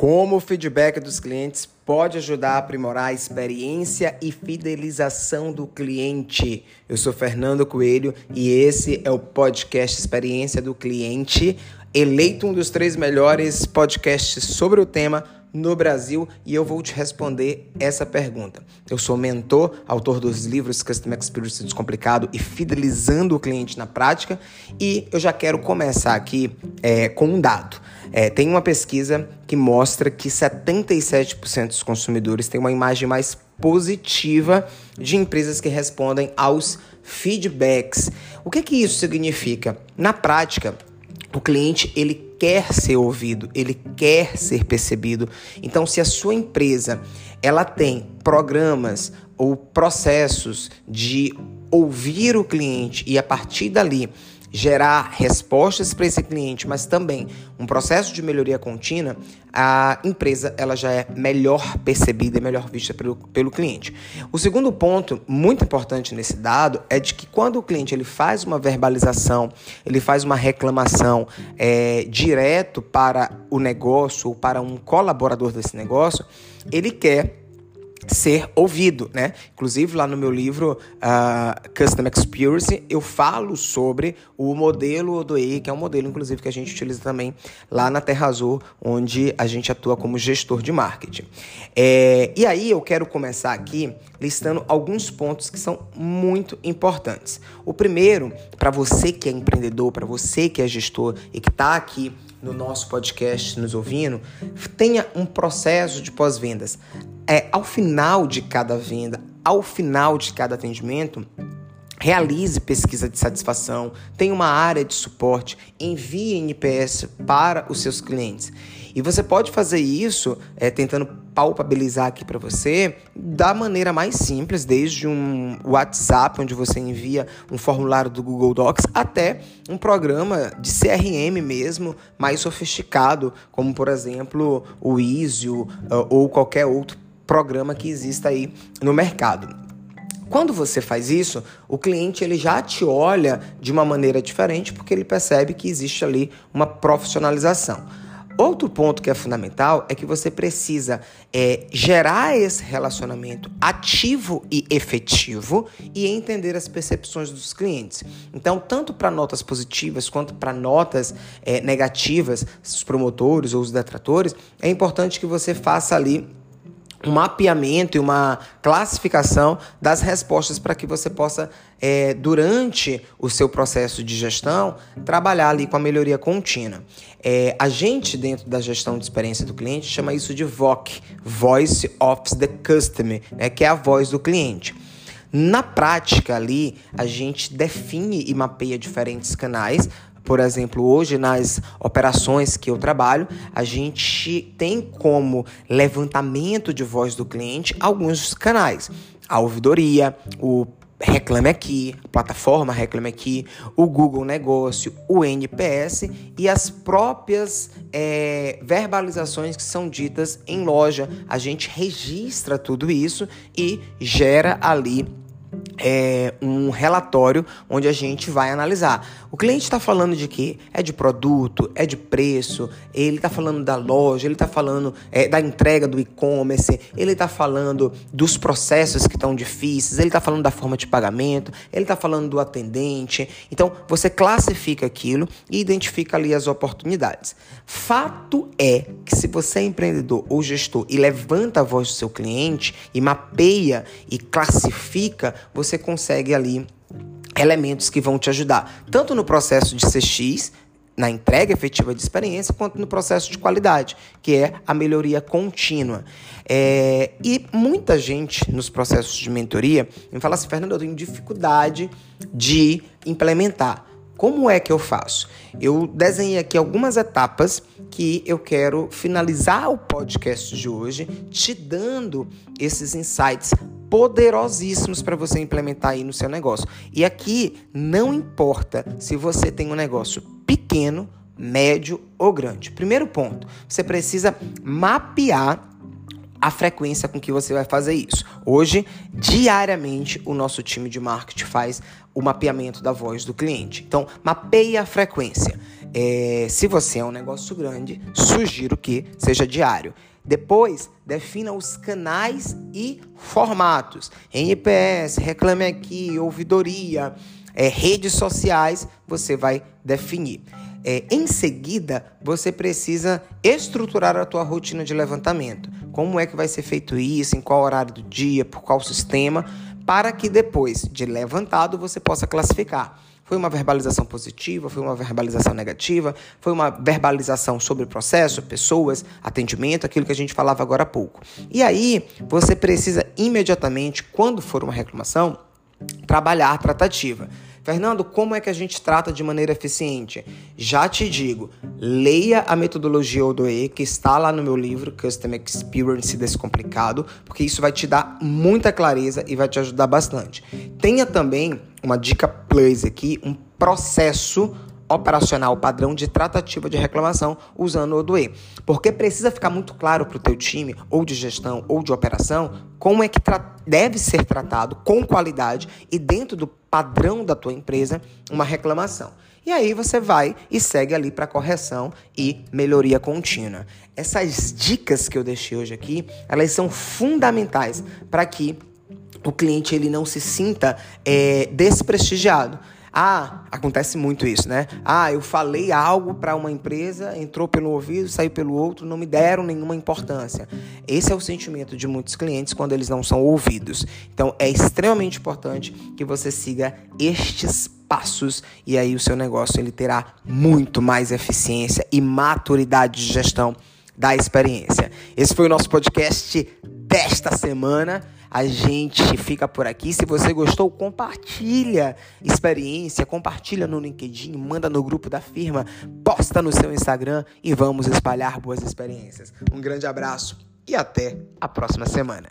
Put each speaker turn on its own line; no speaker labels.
Como o feedback dos clientes pode ajudar a aprimorar a experiência e fidelização do cliente. Eu sou Fernando Coelho e esse é o podcast Experiência do Cliente, eleito um dos três melhores podcasts sobre o tema no Brasil e eu vou te responder essa pergunta. Eu sou mentor, autor dos livros Custom Experience Descomplicado e Fidelizando o Cliente na Prática e eu já quero começar aqui é, com um dado. É, tem uma pesquisa que mostra que 77% dos consumidores têm uma imagem mais positiva de empresas que respondem aos feedbacks. O que, que isso significa? Na prática, o cliente ele quer ser ouvido, ele quer ser percebido. Então, se a sua empresa ela tem programas ou processos de ouvir o cliente e a partir dali gerar respostas para esse cliente, mas também um processo de melhoria contínua, a empresa ela já é melhor percebida e melhor vista pelo, pelo cliente. O segundo ponto muito importante nesse dado é de que quando o cliente ele faz uma verbalização, ele faz uma reclamação é, direto para o negócio ou para um colaborador desse negócio, ele quer ser ouvido, né? Inclusive lá no meu livro uh, Custom Experience eu falo sobre o modelo ODOE, que é um modelo inclusive que a gente utiliza também lá na Terra Azul, onde a gente atua como gestor de marketing. É, e aí eu quero começar aqui listando alguns pontos que são muito importantes. O primeiro, para você que é empreendedor, para você que é gestor e que está aqui no nosso podcast nos ouvindo, tenha um processo de pós-vendas é, ao final de cada venda, ao final de cada atendimento, Realize pesquisa de satisfação, tenha uma área de suporte, envie NPS para os seus clientes. E você pode fazer isso é, tentando palpabilizar aqui para você da maneira mais simples, desde um WhatsApp, onde você envia um formulário do Google Docs, até um programa de CRM mesmo, mais sofisticado, como por exemplo o Easy ou qualquer outro programa que exista aí no mercado. Quando você faz isso, o cliente ele já te olha de uma maneira diferente porque ele percebe que existe ali uma profissionalização. Outro ponto que é fundamental é que você precisa é, gerar esse relacionamento ativo e efetivo e entender as percepções dos clientes. Então, tanto para notas positivas quanto para notas é, negativas, os promotores ou os detratores, é importante que você faça ali um mapeamento e uma classificação das respostas para que você possa, é, durante o seu processo de gestão, trabalhar ali com a melhoria contínua. É, a gente, dentro da gestão de experiência do cliente, chama isso de VOC, Voice of the Customer, né, que é a voz do cliente. Na prática ali, a gente define e mapeia diferentes canais por exemplo, hoje nas operações que eu trabalho, a gente tem como levantamento de voz do cliente alguns canais. A ouvidoria, o Reclame Aqui, plataforma Reclame Aqui, o Google Negócio, o NPS e as próprias é, verbalizações que são ditas em loja. A gente registra tudo isso e gera ali é, um relatório onde a gente vai analisar. O cliente está falando de quê? É de produto, é de preço, ele está falando da loja, ele está falando é, da entrega do e-commerce, ele está falando dos processos que estão difíceis, ele está falando da forma de pagamento, ele está falando do atendente. Então, você classifica aquilo e identifica ali as oportunidades. Fato é que se você é empreendedor ou gestor e levanta a voz do seu cliente e mapeia e classifica, você consegue ali elementos que vão te ajudar, tanto no processo de CX, na entrega efetiva de experiência, quanto no processo de qualidade, que é a melhoria contínua. É, e muita gente nos processos de mentoria me fala assim, Fernando, eu tenho dificuldade de implementar. Como é que eu faço? Eu desenhei aqui algumas etapas que eu quero finalizar o podcast de hoje te dando esses insights poderosíssimos para você implementar aí no seu negócio. E aqui não importa se você tem um negócio pequeno, médio ou grande. Primeiro ponto, você precisa mapear a frequência com que você vai fazer isso. Hoje, diariamente, o nosso time de marketing faz o mapeamento da voz do cliente. Então, mapeie a frequência. É, se você é um negócio grande, sugiro que seja diário. Depois, defina os canais e formatos. NPS, reclame aqui, ouvidoria, é, redes sociais, você vai definir. É, em seguida, você precisa estruturar a tua rotina de levantamento. Como é que vai ser feito isso, em qual horário do dia, por qual sistema, para que depois de levantado você possa classificar. Foi uma verbalização positiva, foi uma verbalização negativa, foi uma verbalização sobre processo, pessoas, atendimento, aquilo que a gente falava agora há pouco. E aí, você precisa imediatamente, quando for uma reclamação, trabalhar a tratativa. Fernando, como é que a gente trata de maneira eficiente? Já te digo, leia a metodologia ODOE que está lá no meu livro Custom Experience Descomplicado, porque isso vai te dar muita clareza e vai te ajudar bastante. Tenha também uma dica plus aqui, um processo operacional padrão de tratativa de reclamação usando o ODOE. Porque precisa ficar muito claro para o teu time, ou de gestão, ou de operação, como é que deve ser tratado com qualidade e dentro do padrão da tua empresa uma reclamação. E aí você vai e segue ali para correção e melhoria contínua. Essas dicas que eu deixei hoje aqui, elas são fundamentais para que o cliente ele não se sinta é, desprestigiado. Ah, acontece muito isso, né? Ah, eu falei algo para uma empresa, entrou pelo ouvido, saiu pelo outro, não me deram nenhuma importância. Esse é o sentimento de muitos clientes quando eles não são ouvidos. Então, é extremamente importante que você siga estes passos e aí o seu negócio ele terá muito mais eficiência e maturidade de gestão da experiência. Esse foi o nosso podcast desta semana. A gente fica por aqui. Se você gostou, compartilha experiência, compartilha no LinkedIn, manda no grupo da firma, posta no seu Instagram e vamos espalhar boas experiências. Um grande abraço e até a próxima semana.